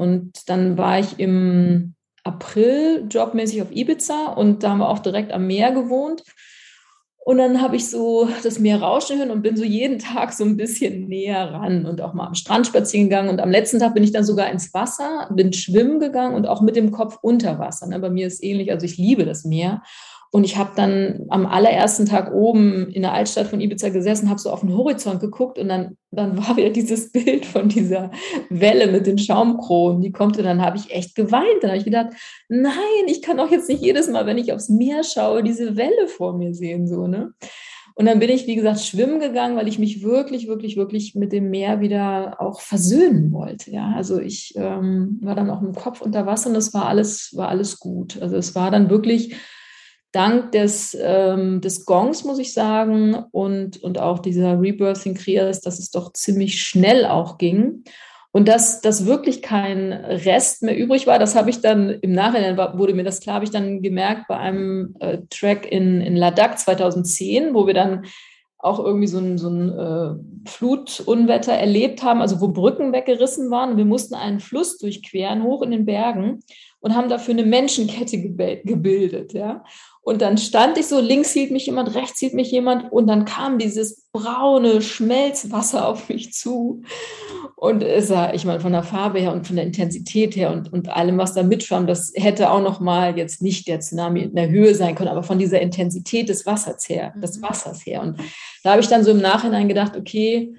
Und dann war ich im April jobmäßig auf Ibiza und da haben wir auch direkt am Meer gewohnt. Und dann habe ich so das Meer rauschen hören und bin so jeden Tag so ein bisschen näher ran und auch mal am Strand spazieren gegangen. Und am letzten Tag bin ich dann sogar ins Wasser, bin schwimmen gegangen und auch mit dem Kopf unter Wasser. Ne? Bei mir ist ähnlich, also ich liebe das Meer. Und ich habe dann am allerersten Tag oben in der Altstadt von Ibiza gesessen, habe so auf den Horizont geguckt und dann, dann war wieder dieses Bild von dieser Welle mit den Schaumkronen, die kommt und dann habe ich echt geweint. Dann habe ich gedacht, nein, ich kann doch jetzt nicht jedes Mal, wenn ich aufs Meer schaue, diese Welle vor mir sehen. So, ne? Und dann bin ich, wie gesagt, schwimmen gegangen, weil ich mich wirklich, wirklich, wirklich mit dem Meer wieder auch versöhnen wollte. Ja, also ich ähm, war dann auch im Kopf unter Wasser und das war alles, war alles gut. Also es war dann wirklich dank des, ähm, des Gongs, muss ich sagen, und, und auch dieser Rebirthing Krias, dass es doch ziemlich schnell auch ging. Und dass, dass wirklich kein Rest mehr übrig war, das habe ich dann im Nachhinein, wurde mir das klar, habe ich dann gemerkt bei einem äh, Track in, in Ladakh 2010, wo wir dann auch irgendwie so ein, so ein äh, Flutunwetter erlebt haben, also wo Brücken weggerissen waren. Wir mussten einen Fluss durchqueren, hoch in den Bergen und haben dafür eine Menschenkette gebildet. Ja? Und dann stand ich so, links hielt mich jemand, rechts hielt mich jemand und dann kam dieses braune Schmelzwasser auf mich zu. Und es sah, ich meine, von der Farbe her und von der Intensität her und, und allem, was da mitschwamm, das hätte auch noch mal jetzt nicht der Tsunami in der Höhe sein können, aber von dieser Intensität des Wassers her, des mhm. Wassers her. Und da habe ich dann so im Nachhinein gedacht, okay,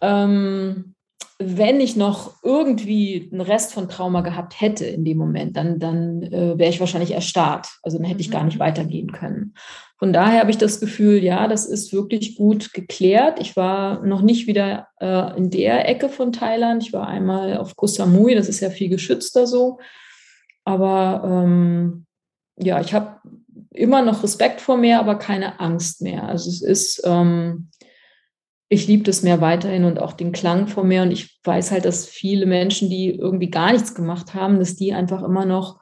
ähm, wenn ich noch irgendwie einen Rest von Trauma gehabt hätte in dem Moment, dann, dann äh, wäre ich wahrscheinlich erstarrt. Also dann hätte ich gar nicht mhm. weitergehen können. Von daher habe ich das Gefühl, ja, das ist wirklich gut geklärt. Ich war noch nicht wieder äh, in der Ecke von Thailand. Ich war einmal auf Koh Samui, das ist ja viel geschützter so. Aber ähm, ja, ich habe immer noch Respekt vor mir, aber keine Angst mehr. Also es ist, ähm, ich liebe das Meer weiterhin und auch den Klang vom Meer. Und ich weiß halt, dass viele Menschen, die irgendwie gar nichts gemacht haben, dass die einfach immer noch,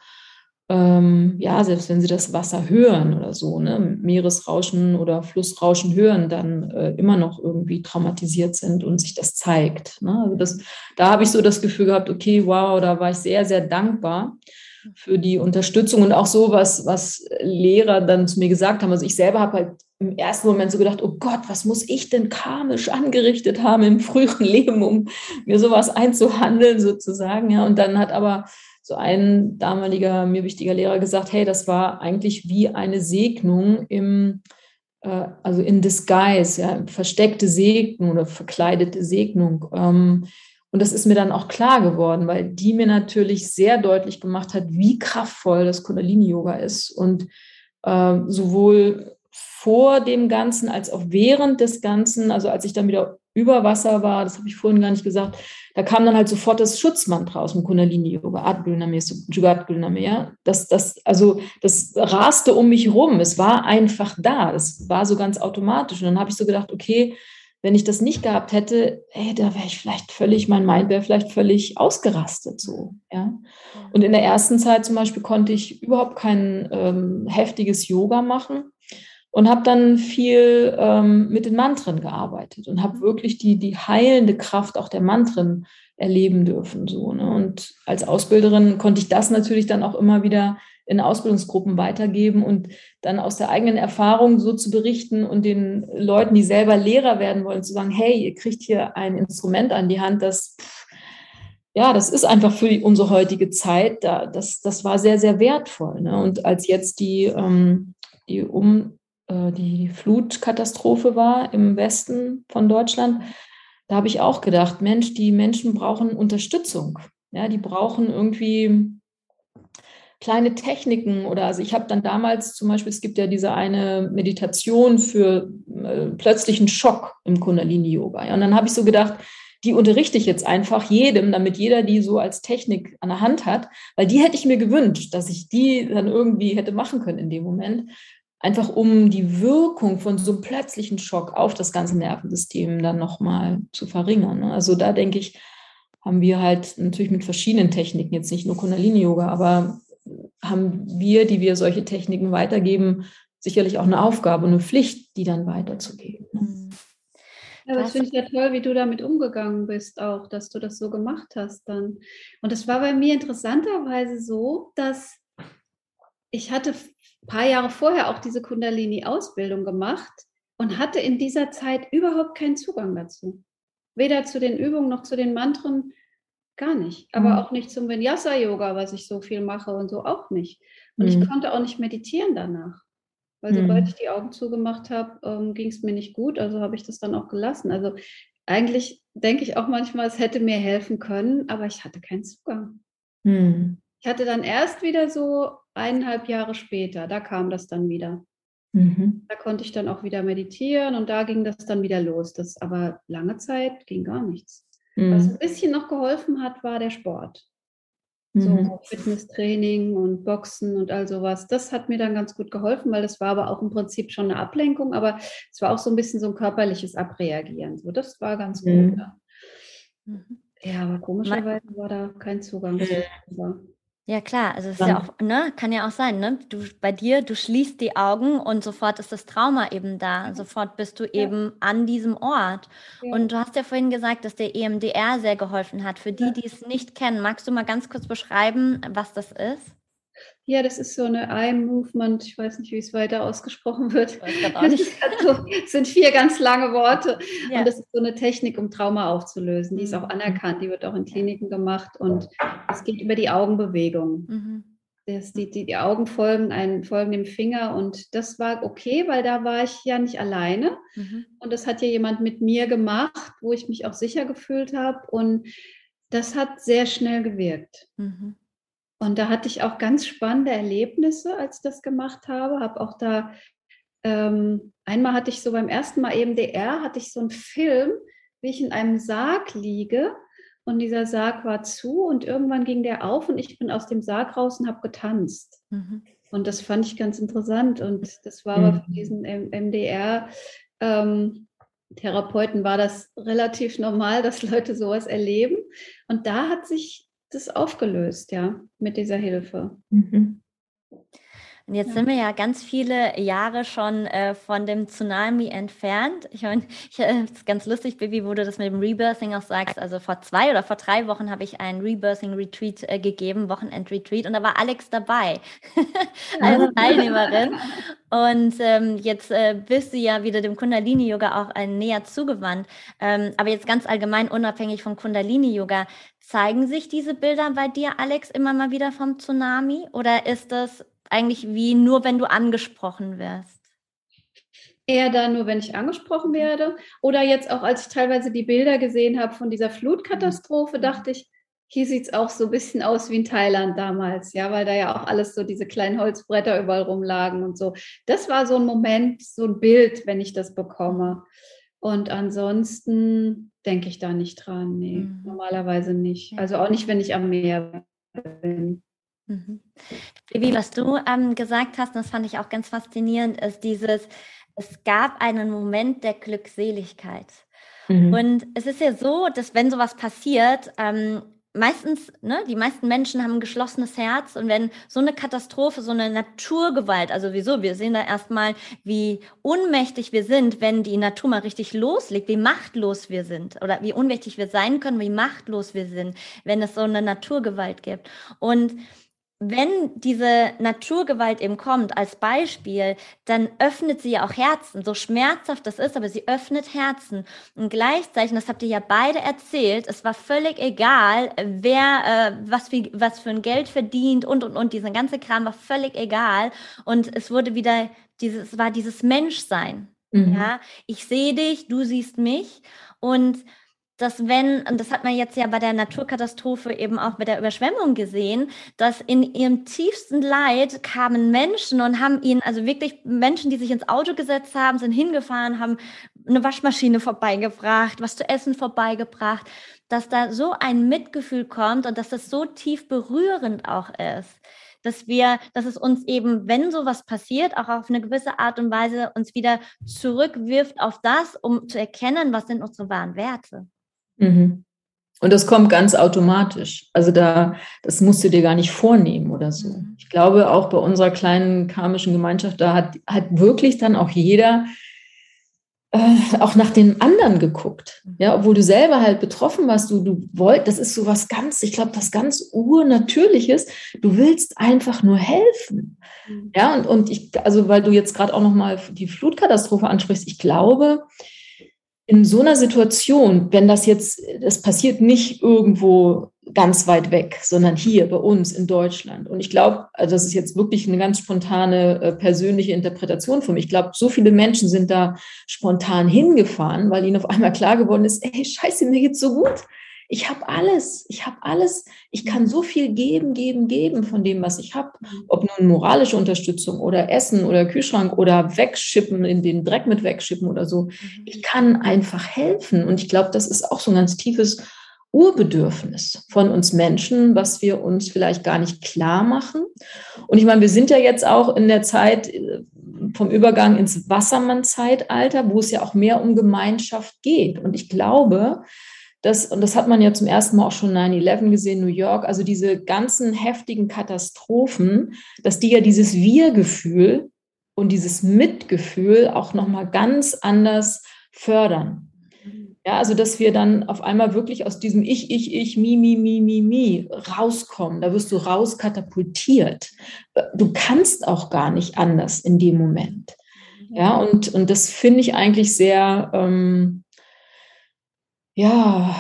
ähm, ja, selbst wenn sie das Wasser hören oder so, ne, Meeresrauschen oder Flussrauschen hören, dann äh, immer noch irgendwie traumatisiert sind und sich das zeigt. Ne? Also das, da habe ich so das Gefühl gehabt, okay, wow, da war ich sehr, sehr dankbar für die Unterstützung und auch so, was, was Lehrer dann zu mir gesagt haben. Also ich selber habe halt im ersten Moment so gedacht, oh Gott, was muss ich denn karmisch angerichtet haben im früheren Leben, um mir sowas einzuhandeln sozusagen. Ja, und dann hat aber so ein damaliger mir wichtiger Lehrer gesagt, hey, das war eigentlich wie eine Segnung im äh, also in disguise, ja, versteckte Segnung oder verkleidete Segnung. Ähm, und das ist mir dann auch klar geworden, weil die mir natürlich sehr deutlich gemacht hat, wie kraftvoll das Kundalini-Yoga ist. Und äh, sowohl vor dem Ganzen als auch während des Ganzen, also als ich dann wieder über Wasser war, das habe ich vorhin gar nicht gesagt, da kam dann halt sofort das Schutzmantra aus dem Kundalini-Yoga, Adgulname, Jugadgulname, ja. Das, das, also, das raste um mich rum. Es war einfach da. Das war so ganz automatisch. Und dann habe ich so gedacht, okay, wenn ich das nicht gehabt hätte, ey, da wäre ich vielleicht völlig, mein Mind wäre vielleicht völlig ausgerastet so, ja. Und in der ersten Zeit zum Beispiel konnte ich überhaupt kein ähm, heftiges Yoga machen und habe dann viel ähm, mit den Mantren gearbeitet und habe wirklich die, die heilende Kraft auch der Mantren erleben dürfen. So, ne? Und als Ausbilderin konnte ich das natürlich dann auch immer wieder in Ausbildungsgruppen weitergeben und dann aus der eigenen Erfahrung so zu berichten und den Leuten, die selber Lehrer werden wollen, zu sagen, hey, ihr kriegt hier ein Instrument an die Hand, das ja, das ist einfach für die, unsere heutige Zeit, da, das, das war sehr, sehr wertvoll. Ne? Und als jetzt die, ähm, die, um, äh, die Flutkatastrophe war im Westen von Deutschland, da habe ich auch gedacht, Mensch, die Menschen brauchen Unterstützung. Ja, die brauchen irgendwie kleine Techniken oder also ich habe dann damals zum Beispiel, es gibt ja diese eine Meditation für äh, plötzlichen Schock im Kundalini-Yoga. Ja, und dann habe ich so gedacht, die unterrichte ich jetzt einfach jedem, damit jeder die so als Technik an der Hand hat, weil die hätte ich mir gewünscht, dass ich die dann irgendwie hätte machen können in dem Moment, einfach um die Wirkung von so einem plötzlichen Schock auf das ganze Nervensystem dann nochmal zu verringern. Ne? Also da denke ich, haben wir halt natürlich mit verschiedenen Techniken, jetzt nicht nur Kundalini-Yoga, aber haben wir, die wir solche Techniken weitergeben, sicherlich auch eine Aufgabe, eine Pflicht, die dann weiterzugeben. Mhm. Ja, das finde ich ja toll, wie du damit umgegangen bist, auch, dass du das so gemacht hast dann. Und es war bei mir interessanterweise so, dass ich hatte ein paar Jahre vorher auch diese Kundalini-Ausbildung gemacht und hatte in dieser Zeit überhaupt keinen Zugang dazu. Weder zu den Übungen noch zu den Mantren, gar nicht. Aber mhm. auch nicht zum Vinyasa-Yoga, was ich so viel mache und so auch nicht. Und mhm. ich konnte auch nicht meditieren danach. Weil sobald mhm. ich die Augen zugemacht habe, ähm, ging es mir nicht gut. Also habe ich das dann auch gelassen. Also eigentlich denke ich auch manchmal, es hätte mir helfen können, aber ich hatte keinen Zugang. Mhm. Ich hatte dann erst wieder so eineinhalb Jahre später, da kam das dann wieder. Mhm. Da konnte ich dann auch wieder meditieren und da ging das dann wieder los. Das aber lange Zeit ging gar nichts. Mhm. Was ein bisschen noch geholfen hat, war der Sport. So mhm. Fitnesstraining und Boxen und all sowas. Das hat mir dann ganz gut geholfen, weil das war aber auch im Prinzip schon eine Ablenkung, aber es war auch so ein bisschen so ein körperliches Abreagieren. So, das war ganz gut. Mhm. Ja. Mhm. ja, aber komischerweise war da kein Zugang. Mhm. Ja, klar, also es ist ja auch, ne, kann ja auch sein, ne? Du bei dir, du schließt die Augen und sofort ist das Trauma eben da. Sofort bist du ja. eben an diesem Ort. Ja. Und du hast ja vorhin gesagt, dass der EMDR sehr geholfen hat. Für die, die es nicht kennen, magst du mal ganz kurz beschreiben, was das ist? Ja, das ist so eine Eye-Movement. Ich weiß nicht, wie es weiter ausgesprochen wird. Also, sind vier ganz lange Worte. Ja. Und das ist so eine Technik, um Trauma aufzulösen. Die ist auch mhm. anerkannt. Die wird auch in Kliniken gemacht. Und es geht über die Augenbewegung. Mhm. Das, die, die, die Augen folgen, einen, folgen dem Finger. Und das war okay, weil da war ich ja nicht alleine. Mhm. Und das hat ja jemand mit mir gemacht, wo ich mich auch sicher gefühlt habe. Und das hat sehr schnell gewirkt. Mhm. Und da hatte ich auch ganz spannende Erlebnisse, als ich das gemacht habe. Habe auch da, ähm, einmal hatte ich so beim ersten Mal EMDR, hatte ich so einen Film, wie ich in einem Sarg liege und dieser Sarg war zu und irgendwann ging der auf und ich bin aus dem Sarg raus und habe getanzt. Mhm. Und das fand ich ganz interessant und das war mhm. aber für diesen MDR. Ähm, Therapeuten war das relativ normal, dass Leute sowas erleben. Und da hat sich das aufgelöst, ja, mit dieser Hilfe. Mhm. Und jetzt ja. sind wir ja ganz viele Jahre schon äh, von dem Tsunami entfernt. Ich meine, ich, äh, ist ganz lustig, Bibi, wo du das mit dem Rebirthing auch sagst. Also vor zwei oder vor drei Wochen habe ich einen Rebirthing-Retreat äh, gegeben, Wochenend-Retreat, und da war Alex dabei als Teilnehmerin. Und ähm, jetzt äh, bist du ja wieder dem Kundalini-Yoga auch ein näher zugewandt. Ähm, aber jetzt ganz allgemein, unabhängig vom Kundalini-Yoga, zeigen sich diese Bilder bei dir, Alex, immer mal wieder vom Tsunami? Oder ist das eigentlich wie nur, wenn du angesprochen wirst? Eher dann nur, wenn ich angesprochen werde. Oder jetzt auch, als ich teilweise die Bilder gesehen habe von dieser Flutkatastrophe, mhm. dachte ich, hier sieht es auch so ein bisschen aus wie in Thailand damals, ja, weil da ja auch alles so diese kleinen Holzbretter überall rumlagen und so. Das war so ein Moment, so ein Bild, wenn ich das bekomme. Und ansonsten denke ich da nicht dran. Nee, mhm. normalerweise nicht. Also auch nicht, wenn ich am Meer bin. Mhm. Wie was du ähm, gesagt hast, das fand ich auch ganz faszinierend, ist dieses, es gab einen Moment der Glückseligkeit. Mhm. Und es ist ja so, dass wenn sowas passiert, ähm, meistens, ne, die meisten Menschen haben ein geschlossenes Herz und wenn so eine Katastrophe, so eine Naturgewalt, also wieso, wir sehen da erstmal, wie ohnmächtig wir sind, wenn die Natur mal richtig loslegt, wie machtlos wir sind oder wie ohnmächtig wir sein können, wie machtlos wir sind, wenn es so eine Naturgewalt gibt. Und wenn diese Naturgewalt eben kommt als Beispiel, dann öffnet sie ja auch Herzen, so schmerzhaft das ist, aber sie öffnet Herzen. Und gleichzeitig, das habt ihr ja beide erzählt, es war völlig egal, wer äh, was, wie, was für ein Geld verdient und und und, dieser ganze Kram war völlig egal. Und es wurde wieder dieses, war dieses Menschsein. Mhm. Ja, ich sehe dich, du siehst mich. Und dass wenn, und das hat man jetzt ja bei der Naturkatastrophe eben auch bei der Überschwemmung gesehen, dass in ihrem tiefsten Leid kamen Menschen und haben ihnen, also wirklich Menschen, die sich ins Auto gesetzt haben, sind hingefahren, haben eine Waschmaschine vorbeigebracht, was zu essen vorbeigebracht, dass da so ein Mitgefühl kommt und dass das so tief berührend auch ist dass wir, dass es uns eben, wenn sowas passiert, auch auf eine gewisse Art und Weise uns wieder zurückwirft auf das, um zu erkennen, was sind unsere wahren Werte. Mhm. Und das kommt ganz automatisch. Also da, das musst du dir gar nicht vornehmen oder so. Mhm. Ich glaube, auch bei unserer kleinen karmischen Gemeinschaft, da hat, hat wirklich dann auch jeder äh, auch nach den anderen geguckt. Ja, obwohl du selber halt betroffen warst, du, du wollt, das ist so was ganz, ich glaube, das ganz Urnatürliches. Du willst einfach nur helfen. Mhm. Ja, und, und ich, also weil du jetzt gerade auch nochmal die Flutkatastrophe ansprichst, ich glaube, in so einer Situation, wenn das jetzt, das passiert nicht irgendwo ganz weit weg, sondern hier bei uns in Deutschland. Und ich glaube, also das ist jetzt wirklich eine ganz spontane äh, persönliche Interpretation von mir. Ich glaube, so viele Menschen sind da spontan hingefahren, weil ihnen auf einmal klar geworden ist, ey, scheiße, mir geht's so gut. Ich habe alles, ich habe alles, ich kann so viel geben, geben, geben von dem, was ich habe. Ob nun moralische Unterstützung oder Essen oder Kühlschrank oder wegschippen, in den Dreck mit wegschippen oder so. Ich kann einfach helfen. Und ich glaube, das ist auch so ein ganz tiefes Urbedürfnis von uns Menschen, was wir uns vielleicht gar nicht klar machen. Und ich meine, wir sind ja jetzt auch in der Zeit äh, vom Übergang ins Wassermann-Zeitalter, wo es ja auch mehr um Gemeinschaft geht. Und ich glaube, dass, und das hat man ja zum ersten Mal auch schon 9-11 gesehen, New York, also diese ganzen heftigen Katastrophen, dass die ja dieses Wir-Gefühl und dieses Mitgefühl auch nochmal ganz anders fördern. Ja, also dass wir dann auf einmal wirklich aus diesem Ich, Ich, Ich, Mi, Mi, Mi, Mi, Mi rauskommen. Da wirst du rauskatapultiert. Du kannst auch gar nicht anders in dem Moment. Ja, und, und das finde ich eigentlich sehr, ähm, ja,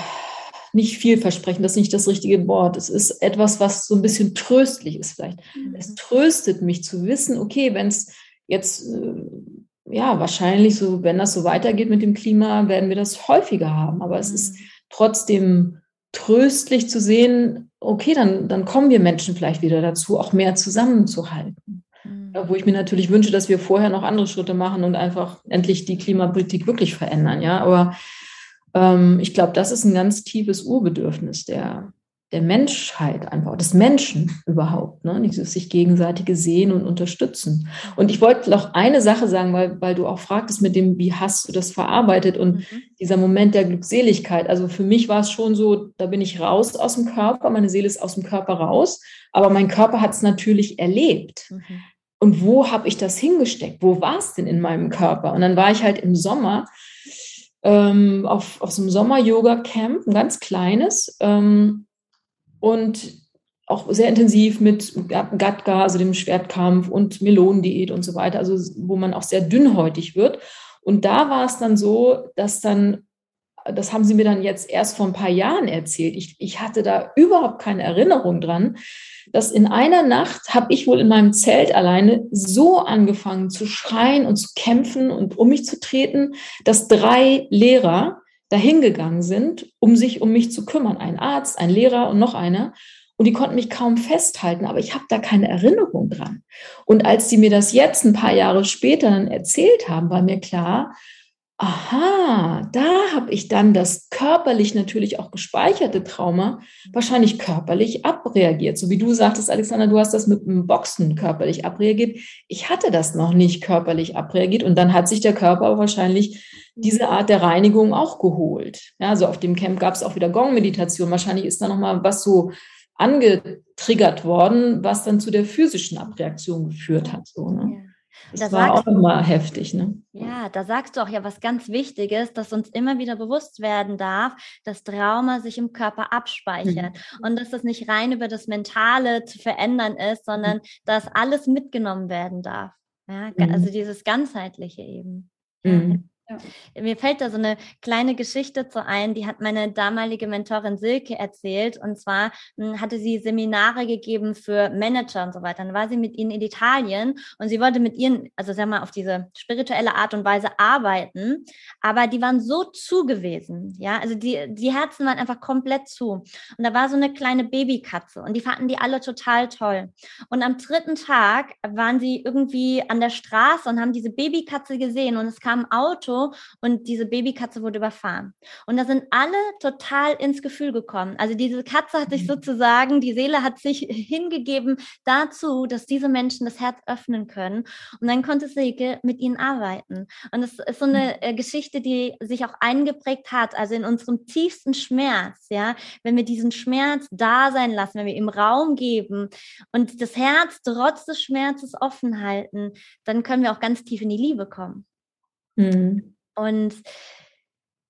nicht vielversprechend, das ist nicht das richtige Wort. Es ist etwas, was so ein bisschen tröstlich ist vielleicht. Mhm. Es tröstet mich zu wissen, okay, wenn es jetzt äh, ja, wahrscheinlich so, wenn das so weitergeht mit dem Klima, werden wir das häufiger haben. Aber es ist mhm. trotzdem tröstlich zu sehen, okay, dann, dann kommen wir Menschen vielleicht wieder dazu, auch mehr zusammenzuhalten. Mhm. Wo ich mir natürlich wünsche, dass wir vorher noch andere Schritte machen und einfach endlich die Klimapolitik wirklich verändern. Ja, aber ähm, ich glaube, das ist ein ganz tiefes Urbedürfnis der, der Menschheit einfach, des Menschen überhaupt, ne? dieses sich gegenseitige Sehen und Unterstützen. Und ich wollte noch eine Sache sagen, weil, weil du auch fragtest mit dem, wie hast du das verarbeitet und mhm. dieser Moment der Glückseligkeit. Also für mich war es schon so, da bin ich raus aus dem Körper, meine Seele ist aus dem Körper raus, aber mein Körper hat es natürlich erlebt. Mhm. Und wo habe ich das hingesteckt? Wo war es denn in meinem Körper? Und dann war ich halt im Sommer ähm, auf, auf so einem Sommer-Yoga-Camp, ein ganz kleines. Ähm, und auch sehr intensiv mit Gatka, also dem Schwertkampf und Melonendiät und so weiter, also wo man auch sehr dünnhäutig wird. Und da war es dann so, dass dann, das haben sie mir dann jetzt erst vor ein paar Jahren erzählt, ich, ich hatte da überhaupt keine Erinnerung dran, dass in einer Nacht habe ich wohl in meinem Zelt alleine so angefangen zu schreien und zu kämpfen und um mich zu treten, dass drei Lehrer dahingegangen sind, um sich um mich zu kümmern. Ein Arzt, ein Lehrer und noch einer. Und die konnten mich kaum festhalten, aber ich habe da keine Erinnerung dran. Und als sie mir das jetzt ein paar Jahre später dann erzählt haben, war mir klar, aha, da habe ich dann das körperlich natürlich auch gespeicherte Trauma wahrscheinlich körperlich abreagiert. So wie du sagtest, Alexander, du hast das mit dem Boxen körperlich abreagiert. Ich hatte das noch nicht körperlich abreagiert und dann hat sich der Körper wahrscheinlich diese Art der Reinigung auch geholt. Ja, also auf dem Camp gab es auch wieder Gong-Meditation. Wahrscheinlich ist da nochmal was so angetriggert worden, was dann zu der physischen Abreaktion geführt hat. So, ne? Das da war auch nochmal heftig, ne? Ja, da sagst du auch ja was ganz Wichtiges, dass uns immer wieder bewusst werden darf, dass Trauma sich im Körper abspeichert mhm. und dass das nicht rein über das Mentale zu verändern ist, sondern mhm. dass alles mitgenommen werden darf. Ja, mhm. also dieses ganzheitliche eben. Mhm. Ja. Mir fällt da so eine kleine Geschichte zu ein, die hat meine damalige Mentorin Silke erzählt. Und zwar hm, hatte sie Seminare gegeben für Manager und so weiter. Dann war sie mit ihnen in Italien und sie wollte mit ihnen, also sag mal, auf diese spirituelle Art und Weise arbeiten. Aber die waren so zu gewesen. Ja, also die, die Herzen waren einfach komplett zu. Und da war so eine kleine Babykatze und die fanden die alle total toll. Und am dritten Tag waren sie irgendwie an der Straße und haben diese Babykatze gesehen und es kam ein Auto und diese Babykatze wurde überfahren. Und da sind alle total ins Gefühl gekommen. Also diese Katze hat sich mhm. sozusagen, die Seele hat sich hingegeben dazu, dass diese Menschen das Herz öffnen können. Und dann konnte Silke mit ihnen arbeiten. Und es ist so eine mhm. äh, Geschichte, die sich auch eingeprägt hat, also in unserem tiefsten Schmerz, ja, wenn wir diesen Schmerz da sein lassen, wenn wir ihm Raum geben und das Herz trotz des Schmerzes offen halten, dann können wir auch ganz tief in die Liebe kommen. Mhm. Und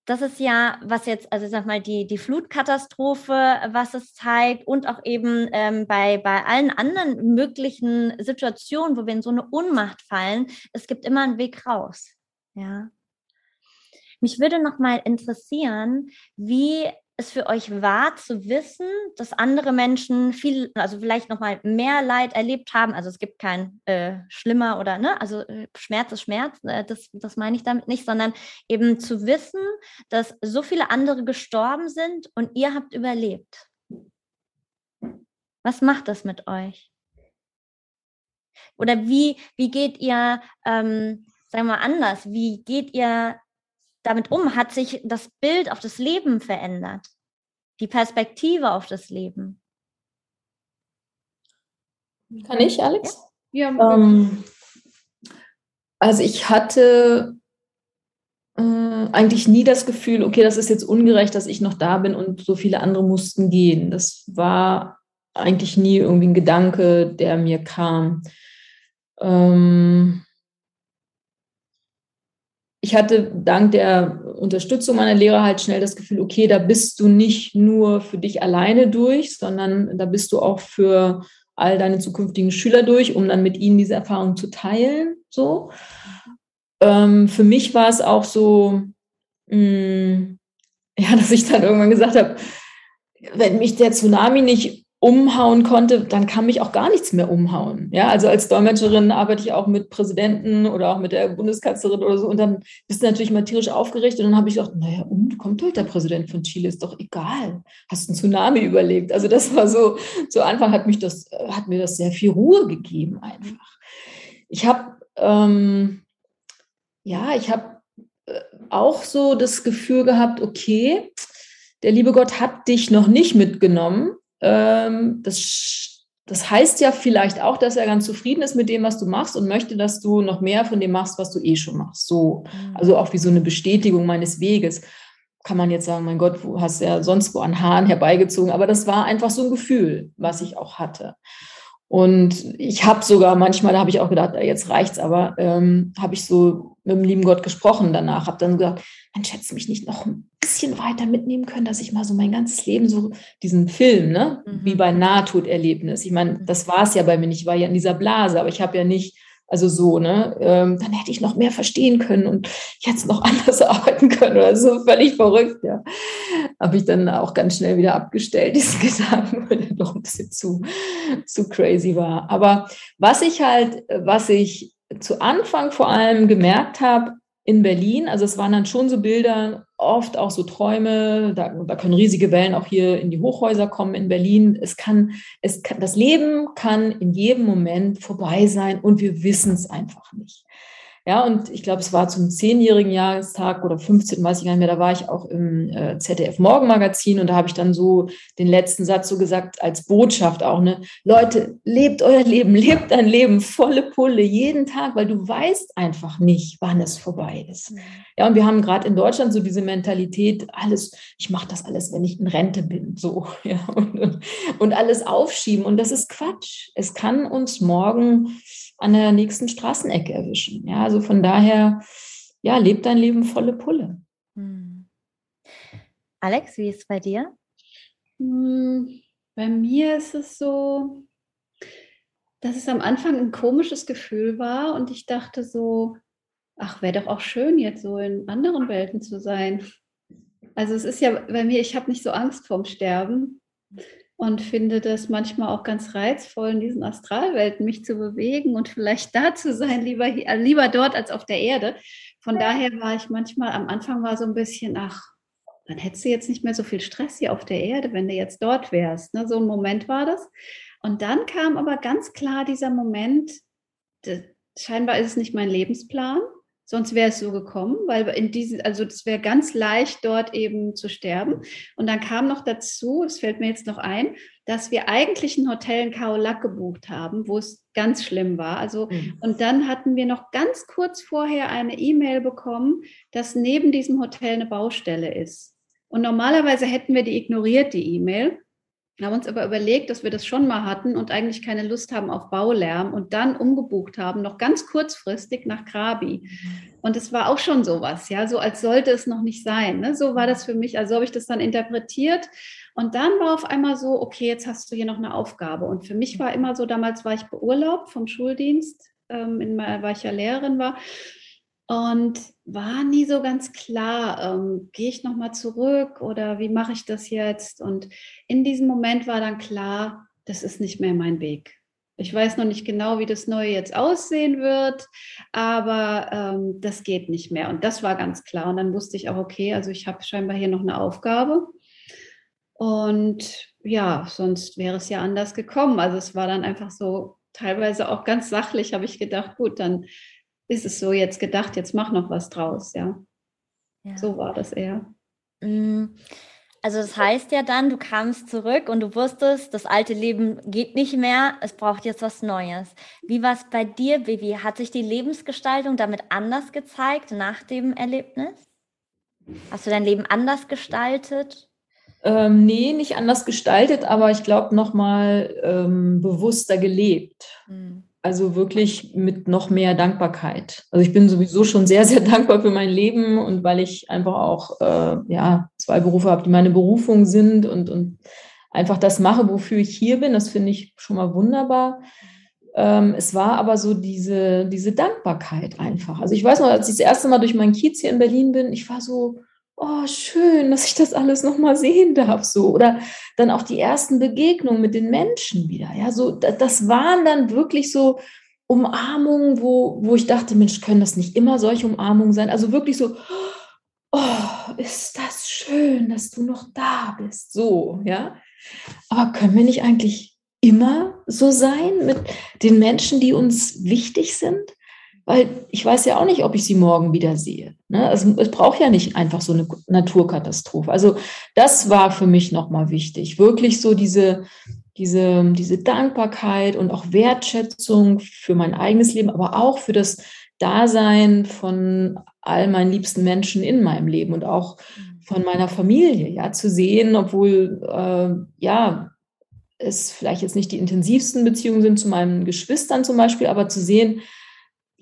das ist ja, was jetzt, also sag mal, die, die Flutkatastrophe, was es zeigt und auch eben ähm, bei, bei allen anderen möglichen Situationen, wo wir in so eine Ohnmacht fallen, es gibt immer einen Weg raus. Ja. Mich würde noch mal interessieren, wie es für euch war zu wissen, dass andere Menschen viel, also vielleicht noch mal mehr Leid erlebt haben. Also es gibt kein äh, schlimmer oder ne, also äh, Schmerz ist Schmerz. Äh, das, das meine ich damit nicht, sondern eben zu wissen, dass so viele andere gestorben sind und ihr habt überlebt. Was macht das mit euch? Oder wie wie geht ihr, ähm, sagen wir mal anders, wie geht ihr damit um? Hat sich das Bild auf das Leben verändert? Die Perspektive auf das Leben? Kann ich, Alex? Ja. Ähm, also ich hatte äh, eigentlich nie das Gefühl, okay, das ist jetzt ungerecht, dass ich noch da bin und so viele andere mussten gehen. Das war eigentlich nie irgendwie ein Gedanke, der mir kam. Ähm, ich hatte dank der Unterstützung meiner Lehrer halt schnell das Gefühl, okay, da bist du nicht nur für dich alleine durch, sondern da bist du auch für all deine zukünftigen Schüler durch, um dann mit ihnen diese Erfahrung zu teilen. So. Ähm, für mich war es auch so, mh, mm, ja, dass ich dann irgendwann gesagt habe, wenn mich der Tsunami nicht umhauen konnte, dann kann mich auch gar nichts mehr umhauen. Ja, also als Dolmetscherin arbeite ich auch mit Präsidenten oder auch mit der Bundeskanzlerin oder so und dann bist du natürlich mal tierisch aufgeregt und dann habe ich gedacht, naja, und kommt heute der Präsident von Chile, ist doch egal. Hast einen Tsunami überlebt. Also das war so, zu Anfang hat mich das, hat mir das sehr viel Ruhe gegeben einfach. Ich habe, ähm, ja, ich habe äh, auch so das Gefühl gehabt, okay, der liebe Gott hat dich noch nicht mitgenommen, das, das heißt ja vielleicht auch, dass er ganz zufrieden ist mit dem, was du machst und möchte, dass du noch mehr von dem machst, was du eh schon machst. So, mhm. also auch wie so eine Bestätigung meines Weges. Kann man jetzt sagen, mein Gott, du hast ja sonst wo an Haaren herbeigezogen, aber das war einfach so ein Gefühl, was ich auch hatte. Und ich habe sogar manchmal, da habe ich auch gedacht, jetzt reicht's, aber ähm, habe ich so mit dem lieben Gott gesprochen danach, habe dann gesagt, man schätzt mich nicht noch ein bisschen weiter mitnehmen können, dass ich mal so mein ganzes Leben so diesen Film, ne, mhm. wie bei Nahtoderlebnis. Ich meine, das war es ja bei mir nicht, ich war ja in dieser Blase, aber ich habe ja nicht also so, ne? Ähm, dann hätte ich noch mehr verstehen können und jetzt noch anders arbeiten können oder so völlig verrückt, ja. Habe ich dann auch ganz schnell wieder abgestellt, diesen Gedanken, weil der doch ein bisschen zu, zu crazy war. Aber was ich halt, was ich zu Anfang vor allem gemerkt habe, in Berlin. Also es waren dann schon so Bilder, oft auch so Träume. Da, da, können riesige Wellen auch hier in die Hochhäuser kommen in Berlin. Es kann, es kann, das Leben kann in jedem Moment vorbei sein und wir wissen es einfach nicht. Ja, und ich glaube, es war zum zehnjährigen Jahrestag oder 15, weiß ich gar nicht mehr, da war ich auch im äh, ZDF Morgenmagazin und da habe ich dann so den letzten Satz so gesagt als Botschaft auch, ne, Leute, lebt euer Leben, lebt ein Leben, volle Pulle, jeden Tag, weil du weißt einfach nicht, wann es vorbei ist. Mhm. Ja, und wir haben gerade in Deutschland so diese Mentalität, alles, ich mache das alles, wenn ich in Rente bin, so, ja, und, und alles aufschieben. Und das ist Quatsch. Es kann uns morgen an der nächsten Straßenecke erwischen. Ja, also von daher, ja, lebt dein Leben volle Pulle. Hm. Alex, wie ist es bei dir? Hm, bei mir ist es so, dass es am Anfang ein komisches Gefühl war und ich dachte so, ach, wäre doch auch schön, jetzt so in anderen Welten zu sein. Also es ist ja bei mir, ich habe nicht so Angst vorm Sterben und finde das manchmal auch ganz reizvoll, in diesen Astralwelten mich zu bewegen und vielleicht da zu sein, lieber, hier, äh, lieber dort als auf der Erde. Von daher war ich manchmal, am Anfang war so ein bisschen, ach, dann hättest du jetzt nicht mehr so viel Stress hier auf der Erde, wenn du jetzt dort wärst. Ne? So ein Moment war das. Und dann kam aber ganz klar dieser Moment, scheinbar ist es nicht mein Lebensplan, Sonst wäre es so gekommen, weil in diesen, also das wäre ganz leicht, dort eben zu sterben. Und dann kam noch dazu, es fällt mir jetzt noch ein, dass wir eigentlich ein Hotel in Kaolack gebucht haben, wo es ganz schlimm war. Also, mhm. und dann hatten wir noch ganz kurz vorher eine E-Mail bekommen, dass neben diesem Hotel eine Baustelle ist. Und normalerweise hätten wir die ignoriert, die E-Mail. Haben uns aber überlegt, dass wir das schon mal hatten und eigentlich keine Lust haben auf Baulärm und dann umgebucht haben, noch ganz kurzfristig nach Krabi. Und es war auch schon sowas, ja, so als sollte es noch nicht sein. Ne? So war das für mich, also habe ich das dann interpretiert. Und dann war auf einmal so, okay, jetzt hast du hier noch eine Aufgabe. Und für mich war immer so, damals war ich beurlaubt vom Schuldienst, ähm, in, weil ich ja Lehrerin war. Und war nie so ganz klar, ähm, gehe ich nochmal zurück oder wie mache ich das jetzt? Und in diesem Moment war dann klar, das ist nicht mehr mein Weg. Ich weiß noch nicht genau, wie das Neue jetzt aussehen wird, aber ähm, das geht nicht mehr. Und das war ganz klar. Und dann wusste ich auch, okay, also ich habe scheinbar hier noch eine Aufgabe. Und ja, sonst wäre es ja anders gekommen. Also es war dann einfach so teilweise auch ganz sachlich, habe ich gedacht, gut, dann ist es so jetzt gedacht, jetzt mach noch was draus, ja. ja. So war das eher. Mm, also das heißt ja dann, du kamst zurück und du wusstest, das alte Leben geht nicht mehr, es braucht jetzt was Neues. Wie war es bei dir, Bibi? Hat sich die Lebensgestaltung damit anders gezeigt nach dem Erlebnis? Hast du dein Leben anders gestaltet? Ähm, nee, nicht anders gestaltet, aber ich glaube nochmal ähm, bewusster gelebt. Hm. Also wirklich mit noch mehr Dankbarkeit. Also ich bin sowieso schon sehr, sehr dankbar für mein Leben und weil ich einfach auch äh, ja, zwei Berufe habe, die meine Berufung sind und, und einfach das mache, wofür ich hier bin. Das finde ich schon mal wunderbar. Ähm, es war aber so diese, diese Dankbarkeit einfach. Also ich weiß noch, als ich das erste Mal durch meinen Kiez hier in Berlin bin, ich war so, oh, schön, dass ich das alles nochmal sehen darf, so. Oder dann auch die ersten Begegnungen mit den Menschen wieder. Ja, so, das waren dann wirklich so Umarmungen, wo, wo ich dachte, Mensch, können das nicht immer solche Umarmungen sein? Also wirklich so, oh, ist das schön, dass du noch da bist, so, ja. Aber können wir nicht eigentlich immer so sein mit den Menschen, die uns wichtig sind? Weil ich weiß ja auch nicht, ob ich sie morgen wieder sehe. Ne? Also, es braucht ja nicht einfach so eine Naturkatastrophe. Also das war für mich nochmal wichtig, wirklich so diese, diese, diese Dankbarkeit und auch Wertschätzung für mein eigenes Leben, aber auch für das Dasein von all meinen liebsten Menschen in meinem Leben und auch von meiner Familie, ja, zu sehen, obwohl, äh, ja, es vielleicht jetzt nicht die intensivsten Beziehungen sind zu meinen Geschwistern zum Beispiel, aber zu sehen,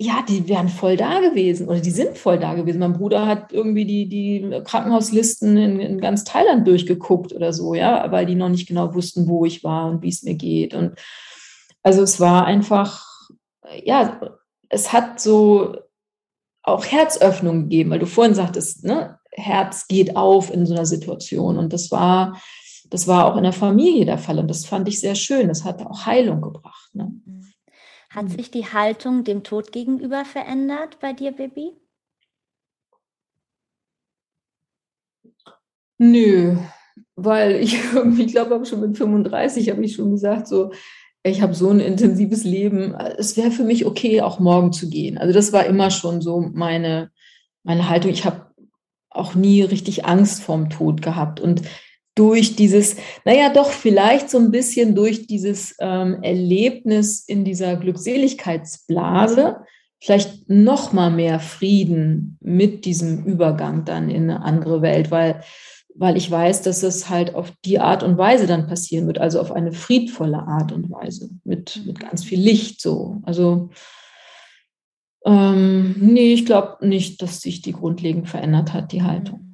ja, die wären voll da gewesen oder die sind voll da gewesen. Mein Bruder hat irgendwie die, die Krankenhauslisten in, in ganz Thailand durchgeguckt oder so, ja, weil die noch nicht genau wussten, wo ich war und wie es mir geht. Und also es war einfach, ja, es hat so auch Herzöffnung gegeben, weil du vorhin sagtest, ne, Herz geht auf in so einer Situation. Und das war, das war auch in der Familie der Fall. Und das fand ich sehr schön. Das hat auch Heilung gebracht. Ne? Mhm. Hat mhm. sich die Haltung dem Tod gegenüber verändert bei dir, Baby? Nö, weil ich irgendwie, ich glaube, schon mit 35 habe ich schon gesagt, so, ich habe so ein intensives Leben. Es wäre für mich okay, auch morgen zu gehen. Also das war immer schon so meine, meine Haltung. Ich habe auch nie richtig Angst vorm Tod gehabt. Und durch dieses, naja, doch vielleicht so ein bisschen durch dieses ähm, Erlebnis in dieser Glückseligkeitsblase, vielleicht noch mal mehr Frieden mit diesem Übergang dann in eine andere Welt, weil, weil ich weiß, dass es halt auf die Art und Weise dann passieren wird, also auf eine friedvolle Art und Weise, mit, mit ganz viel Licht so. Also ähm, nee, ich glaube nicht, dass sich die grundlegend verändert hat, die Haltung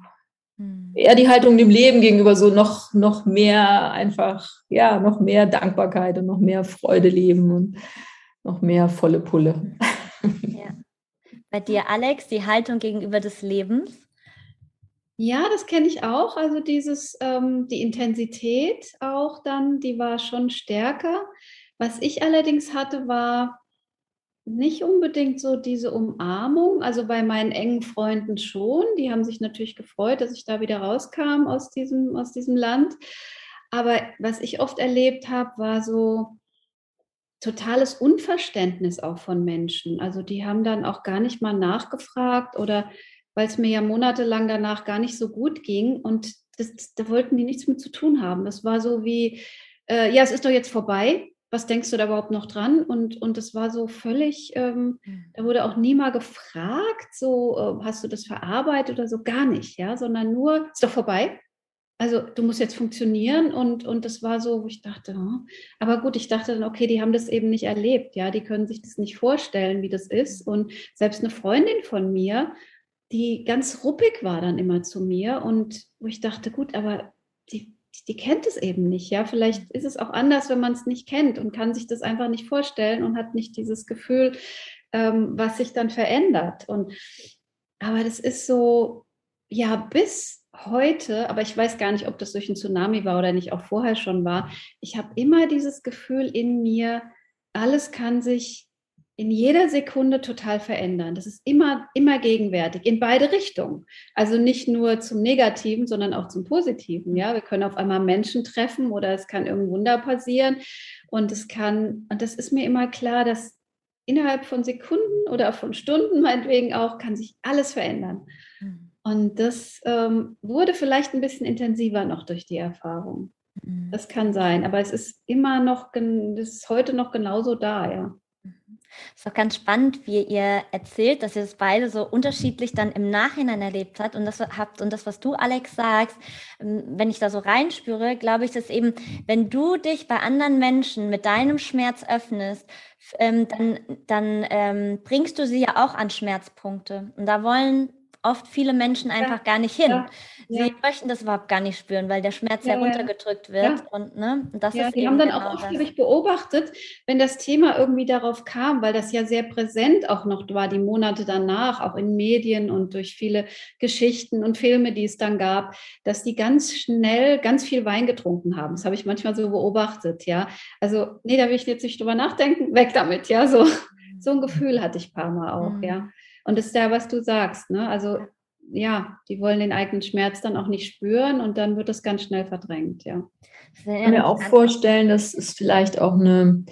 eher die Haltung dem Leben gegenüber so noch, noch mehr einfach, ja, noch mehr Dankbarkeit und noch mehr Freude leben und noch mehr volle Pulle. Ja. Bei dir, Alex, die Haltung gegenüber des Lebens? Ja, das kenne ich auch. Also dieses, ähm, die Intensität auch dann, die war schon stärker. Was ich allerdings hatte, war nicht unbedingt so diese Umarmung, also bei meinen engen Freunden schon. Die haben sich natürlich gefreut, dass ich da wieder rauskam aus diesem, aus diesem Land. Aber was ich oft erlebt habe, war so totales Unverständnis auch von Menschen. Also die haben dann auch gar nicht mal nachgefragt oder weil es mir ja monatelang danach gar nicht so gut ging und das, da wollten die nichts mit zu tun haben. Das war so wie, äh, ja, es ist doch jetzt vorbei was denkst du da überhaupt noch dran? Und, und das war so völlig, ähm, hm. da wurde auch nie mal gefragt, so, äh, hast du das verarbeitet oder so, gar nicht, ja, sondern nur, ist doch vorbei. also du musst jetzt funktionieren und, und das war so, wo ich dachte, hm. aber gut, ich dachte dann, okay, die haben das eben nicht erlebt, ja, die können sich das nicht vorstellen, wie das ist und selbst eine Freundin von mir, die ganz ruppig war dann immer zu mir und wo ich dachte, gut, aber die, die kennt es eben nicht, ja, vielleicht ist es auch anders, wenn man es nicht kennt und kann sich das einfach nicht vorstellen und hat nicht dieses Gefühl, ähm, was sich dann verändert. Und aber das ist so, ja, bis heute, aber ich weiß gar nicht, ob das durch einen Tsunami war oder nicht auch vorher schon war, ich habe immer dieses Gefühl in mir, alles kann sich in jeder Sekunde total verändern. Das ist immer, immer gegenwärtig, in beide Richtungen. Also nicht nur zum Negativen, sondern auch zum Positiven. Ja, wir können auf einmal Menschen treffen oder es kann irgendein Wunder passieren. Und es kann, und das ist mir immer klar, dass innerhalb von Sekunden oder von Stunden meinetwegen auch, kann sich alles verändern. Mhm. Und das ähm, wurde vielleicht ein bisschen intensiver noch durch die Erfahrung. Mhm. Das kann sein, aber es ist immer noch, das ist heute noch genauso da, ja. Ist auch ganz spannend, wie ihr erzählt, dass ihr das beide so unterschiedlich dann im Nachhinein erlebt habt und das habt und das, was du, Alex, sagst, ähm, wenn ich da so reinspüre, glaube ich, dass eben, wenn du dich bei anderen Menschen mit deinem Schmerz öffnest, ähm, dann, dann ähm, bringst du sie ja auch an Schmerzpunkte. Und da wollen oft viele Menschen einfach ja, gar nicht hin. Ja, Sie ja. möchten das überhaupt gar nicht spüren, weil der Schmerz ja, runtergedrückt wird. Und ne, das ja, ist die haben dann genau auch oft das. beobachtet, wenn das Thema irgendwie darauf kam, weil das ja sehr präsent auch noch war, die Monate danach, auch in Medien und durch viele Geschichten und Filme, die es dann gab, dass die ganz schnell ganz viel Wein getrunken haben. Das habe ich manchmal so beobachtet, ja. Also, nee, da will ich jetzt nicht drüber nachdenken, weg damit, ja. So, so ein Gefühl hatte ich ein paar Mal auch, mhm. ja. Und das ist ja, was du sagst. Ne? Also ja, die wollen den eigenen Schmerz dann auch nicht spüren und dann wird das ganz schnell verdrängt, ja. Ich kann mir auch vorstellen, dass es vielleicht auch eine,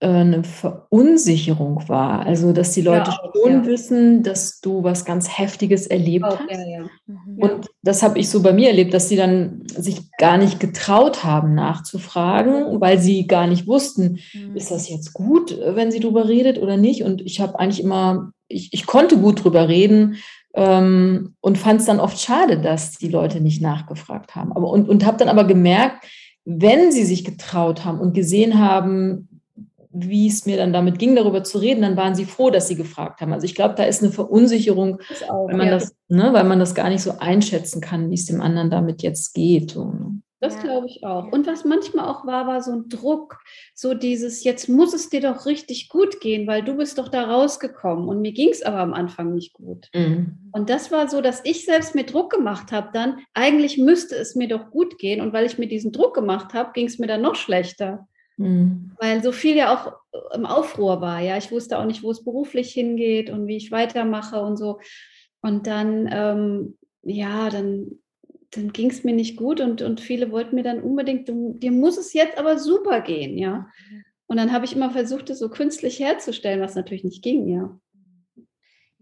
äh, eine Verunsicherung war. Also, dass die Leute ja, auch, schon ja. wissen, dass du was ganz Heftiges erlebt auch, hast. Ja, mhm. Und das habe ich so bei mir erlebt, dass sie dann sich gar nicht getraut haben, nachzufragen, weil sie gar nicht wussten, mhm. ist das jetzt gut, wenn sie darüber redet oder nicht. Und ich habe eigentlich immer ich, ich konnte gut drüber reden ähm, und fand es dann oft schade, dass die Leute nicht nachgefragt haben. Aber, und und habe dann aber gemerkt, wenn sie sich getraut haben und gesehen haben, wie es mir dann damit ging, darüber zu reden, dann waren sie froh, dass sie gefragt haben. Also ich glaube, da ist eine Verunsicherung, auch, weil, man ja. das, ne, weil man das gar nicht so einschätzen kann, wie es dem anderen damit jetzt geht. So, ne? Das ja. glaube ich auch. Und was manchmal auch war, war so ein Druck, so dieses, jetzt muss es dir doch richtig gut gehen, weil du bist doch da rausgekommen. Und mir ging es aber am Anfang nicht gut. Mhm. Und das war so, dass ich selbst mir Druck gemacht habe dann, eigentlich müsste es mir doch gut gehen. Und weil ich mir diesen Druck gemacht habe, ging es mir dann noch schlechter. Mhm. Weil so viel ja auch im Aufruhr war. Ja, ich wusste auch nicht, wo es beruflich hingeht und wie ich weitermache und so. Und dann, ähm, ja, dann dann ging es mir nicht gut und, und viele wollten mir dann unbedingt, du, dir muss es jetzt aber super gehen, ja. Und dann habe ich immer versucht, es so künstlich herzustellen, was natürlich nicht ging, ja.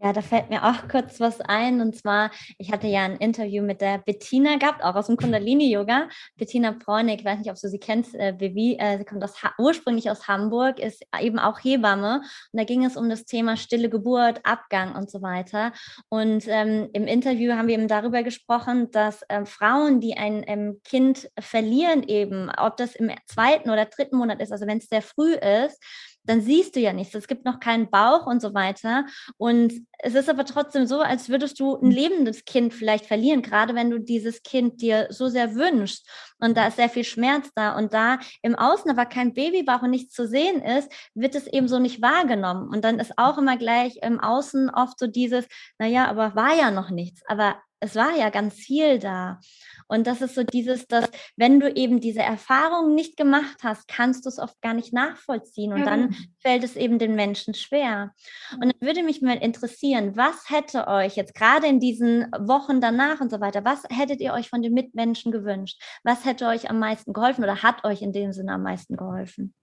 Ja, da fällt mir auch kurz was ein. Und zwar, ich hatte ja ein Interview mit der Bettina gehabt, auch aus dem Kundalini-Yoga. Bettina Bräunig, ich weiß nicht, ob du sie kennst, äh, Vivi, äh, sie kommt aus ursprünglich aus Hamburg, ist eben auch Hebamme. Und da ging es um das Thema stille Geburt, Abgang und so weiter. Und ähm, im Interview haben wir eben darüber gesprochen, dass äh, Frauen, die ein ähm, Kind verlieren, eben, ob das im zweiten oder dritten Monat ist, also wenn es sehr früh ist, dann siehst du ja nichts. Es gibt noch keinen Bauch und so weiter. Und es ist aber trotzdem so, als würdest du ein hm. lebendes Kind vielleicht verlieren, gerade wenn du dieses Kind dir so sehr wünschst. Und da ist sehr viel Schmerz da. Und da im Außen aber kein Babybauch und nichts zu sehen ist, wird es eben so nicht wahrgenommen. Und dann ist auch immer gleich im Außen oft so dieses, naja, aber war ja noch nichts. Aber es war ja ganz viel da. Und das ist so dieses, dass wenn du eben diese Erfahrung nicht gemacht hast, kannst du es oft gar nicht nachvollziehen. Und ja. dann fällt es eben den Menschen schwer. Und dann würde mich mal interessieren, was hätte euch jetzt gerade in diesen Wochen danach und so weiter, was hättet ihr euch von den Mitmenschen gewünscht? Was hätte euch am meisten geholfen oder hat euch in dem Sinne am meisten geholfen?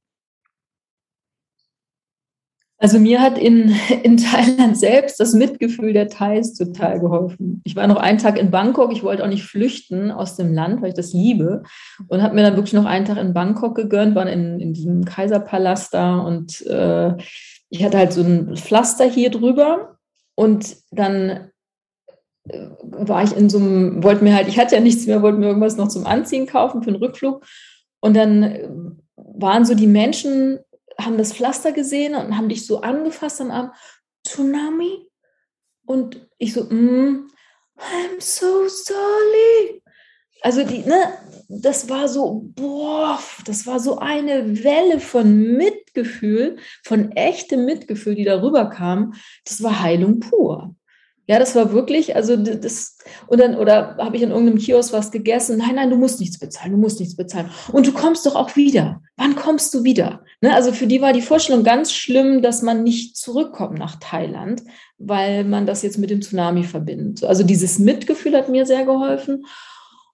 Also mir hat in, in Thailand selbst das Mitgefühl der Thais total geholfen. Ich war noch einen Tag in Bangkok, ich wollte auch nicht flüchten aus dem Land, weil ich das liebe und habe mir dann wirklich noch einen Tag in Bangkok gegönnt, war in, in diesem Kaiserpalast da und äh, ich hatte halt so ein Pflaster hier drüber und dann war ich in so einem, wollte mir halt, ich hatte ja nichts mehr, wollte mir irgendwas noch zum Anziehen kaufen für den Rückflug. Und dann äh, waren so die Menschen, haben das Pflaster gesehen und haben dich so angefasst am Arm, Tsunami? Und ich so, mm, I'm so sorry. Also die, ne, das war so, boah, das war so eine Welle von Mitgefühl, von echtem Mitgefühl, die darüber kam. Das war Heilung pur. Ja, das war wirklich, also das, und dann, oder habe ich in irgendeinem Kiosk was gegessen? Nein, nein, du musst nichts bezahlen, du musst nichts bezahlen. Und du kommst doch auch wieder. Wann kommst du wieder? Ne, also für die war die Vorstellung ganz schlimm, dass man nicht zurückkommt nach Thailand, weil man das jetzt mit dem Tsunami verbindet. Also dieses Mitgefühl hat mir sehr geholfen.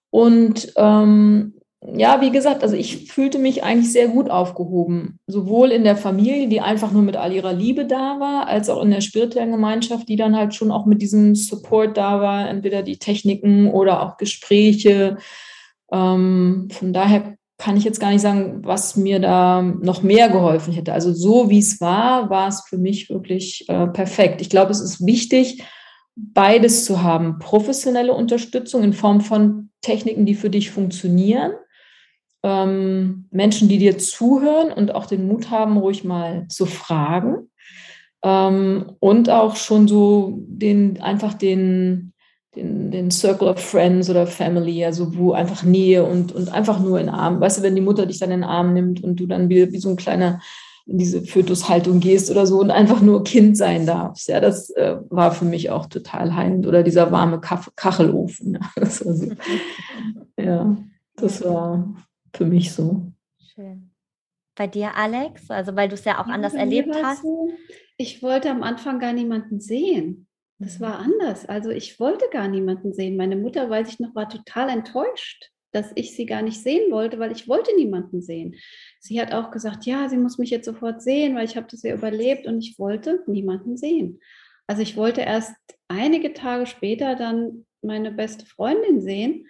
Und ähm, ja, wie gesagt, also ich fühlte mich eigentlich sehr gut aufgehoben, sowohl in der Familie, die einfach nur mit all ihrer Liebe da war, als auch in der spirituellen Gemeinschaft, die dann halt schon auch mit diesem Support da war, entweder die Techniken oder auch Gespräche. Ähm, von daher kann ich jetzt gar nicht sagen, was mir da noch mehr geholfen hätte. Also so wie es war, war es für mich wirklich äh, perfekt. Ich glaube, es ist wichtig, beides zu haben. Professionelle Unterstützung in Form von Techniken, die für dich funktionieren ähm, Menschen, die dir zuhören und auch den Mut haben, ruhig mal zu fragen. Ähm, und auch schon so den, einfach den, den, den Circle of Friends oder Family, also wo einfach Nähe und, und einfach nur in Arm. Weißt du, wenn die Mutter dich dann in den Arm nimmt und du dann wie, wie so ein kleiner in diese Fötushaltung gehst oder so und einfach nur Kind sein darfst. Ja, das äh, war für mich auch total heilend. Oder dieser warme Kach Kachelofen. Ja, das ja, das war für mich so. Schön. Bei dir, Alex? Also, weil du es ja auch ja, anders erlebt hast. So, ich wollte am Anfang gar niemanden sehen. Das war mhm. anders. Also, ich wollte gar niemanden sehen. Meine Mutter, weiß ich noch, war total enttäuscht, dass ich sie gar nicht sehen wollte, weil ich wollte niemanden sehen. Sie hat auch gesagt, ja, sie muss mich jetzt sofort sehen, weil ich habe das ja überlebt und ich wollte niemanden sehen. Also ich wollte erst einige Tage später dann meine beste Freundin sehen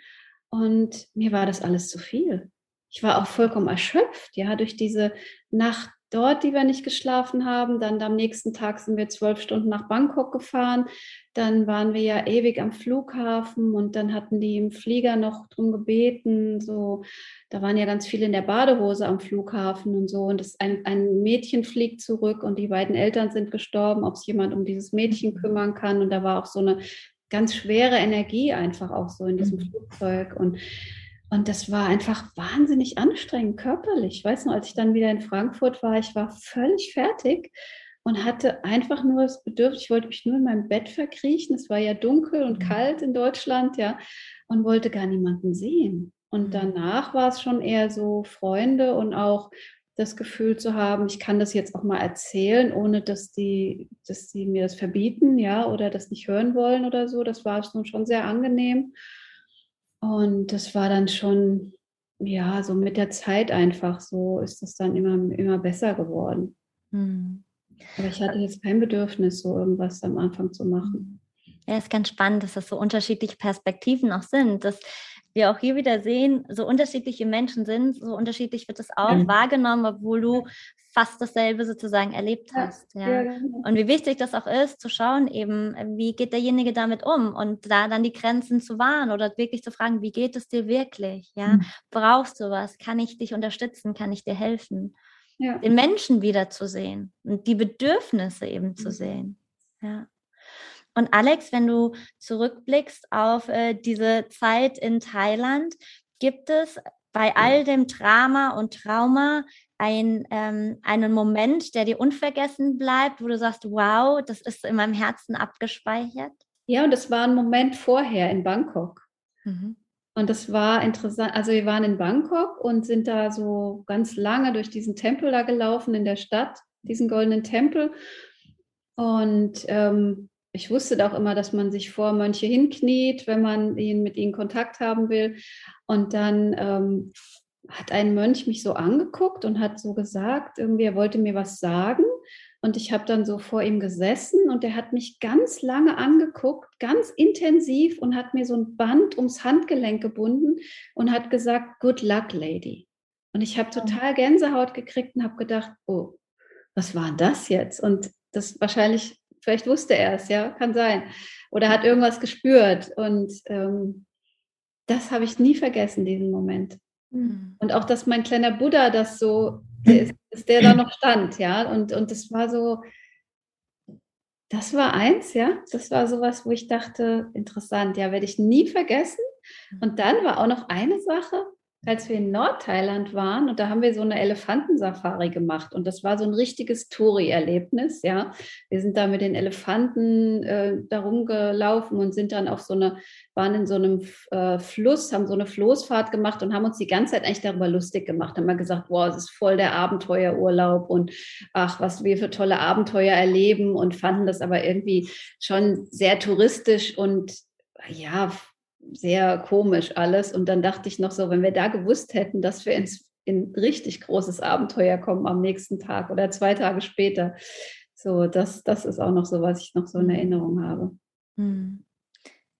und mir war das alles zu viel ich war auch vollkommen erschöpft, ja, durch diese Nacht dort, die wir nicht geschlafen haben. Dann am nächsten Tag sind wir zwölf Stunden nach Bangkok gefahren. Dann waren wir ja ewig am Flughafen und dann hatten die im Flieger noch drum gebeten. So, da waren ja ganz viele in der Badehose am Flughafen und so. Und das, ein, ein Mädchen fliegt zurück und die beiden Eltern sind gestorben, ob es jemand um dieses Mädchen mhm. kümmern kann. Und da war auch so eine ganz schwere Energie einfach auch so in diesem mhm. Flugzeug. Und und das war einfach wahnsinnig anstrengend körperlich. Ich weiß noch, als ich dann wieder in Frankfurt war, ich war völlig fertig und hatte einfach nur das Bedürfnis, ich wollte mich nur in meinem Bett verkriechen. Es war ja dunkel und mhm. kalt in Deutschland, ja, und wollte gar niemanden sehen. Und mhm. danach war es schon eher so Freunde und auch das Gefühl zu haben, ich kann das jetzt auch mal erzählen, ohne dass die, dass die mir das verbieten, ja, oder das nicht hören wollen oder so. Das war schon sehr angenehm. Und das war dann schon, ja, so mit der Zeit einfach so ist das dann immer, immer besser geworden. Hm. Aber ich hatte jetzt kein Bedürfnis, so irgendwas am Anfang zu machen. Ja, ist ganz spannend, dass das so unterschiedliche Perspektiven auch sind, dass wir auch hier wieder sehen, so unterschiedliche Menschen sind, so unterschiedlich wird es auch mhm. wahrgenommen, obwohl du fast dasselbe sozusagen erlebt hast. Ja. ja. Genau. Und wie wichtig das auch ist, zu schauen, eben, wie geht derjenige damit um und da dann die Grenzen zu wahren oder wirklich zu fragen, wie geht es dir wirklich? Ja, mhm. brauchst du was? Kann ich dich unterstützen? Kann ich dir helfen? Ja. Den Menschen wiederzusehen und die Bedürfnisse eben mhm. zu sehen. Ja. Und Alex, wenn du zurückblickst auf äh, diese Zeit in Thailand, gibt es bei all dem Drama und Trauma ein, ähm, einen Moment, der dir unvergessen bleibt, wo du sagst, wow, das ist in meinem Herzen abgespeichert? Ja, und das war ein Moment vorher in Bangkok. Mhm. Und das war interessant. Also wir waren in Bangkok und sind da so ganz lange durch diesen Tempel da gelaufen in der Stadt, diesen goldenen Tempel. Und ähm, ich wusste auch immer, dass man sich vor Mönche hinkniet, wenn man ihn, mit ihnen Kontakt haben will. Und dann ähm, hat ein Mönch mich so angeguckt und hat so gesagt, irgendwie er wollte mir was sagen. Und ich habe dann so vor ihm gesessen und er hat mich ganz lange angeguckt, ganz intensiv und hat mir so ein Band ums Handgelenk gebunden und hat gesagt, Good luck, Lady. Und ich habe total Gänsehaut gekriegt und habe gedacht, oh, was war das jetzt? Und das wahrscheinlich, vielleicht wusste er es, ja, kann sein. oder hat irgendwas gespürt. Und ähm, das habe ich nie vergessen, diesen Moment. Mhm. Und auch, dass mein kleiner Buddha das so, der ist, ist der da noch stand, ja. Und, und das war so, das war eins, ja. Das war sowas, wo ich dachte, interessant, ja, werde ich nie vergessen. Mhm. Und dann war auch noch eine Sache, als wir in Nordthailand waren und da haben wir so eine Elefantensafari gemacht und das war so ein richtiges Touri-Erlebnis, ja. Wir sind da mit den Elefanten äh, da rumgelaufen und sind dann auf so eine, waren in so einem äh, Fluss, haben so eine Floßfahrt gemacht und haben uns die ganze Zeit eigentlich darüber lustig gemacht. Haben wir gesagt, wow, es ist voll der Abenteuerurlaub und ach, was wir für tolle Abenteuer erleben und fanden das aber irgendwie schon sehr touristisch und ja, sehr komisch alles. Und dann dachte ich noch so, wenn wir da gewusst hätten, dass wir ins in richtig großes Abenteuer kommen am nächsten Tag oder zwei Tage später. So, das, das ist auch noch so, was ich noch so in mhm. Erinnerung habe. Hm.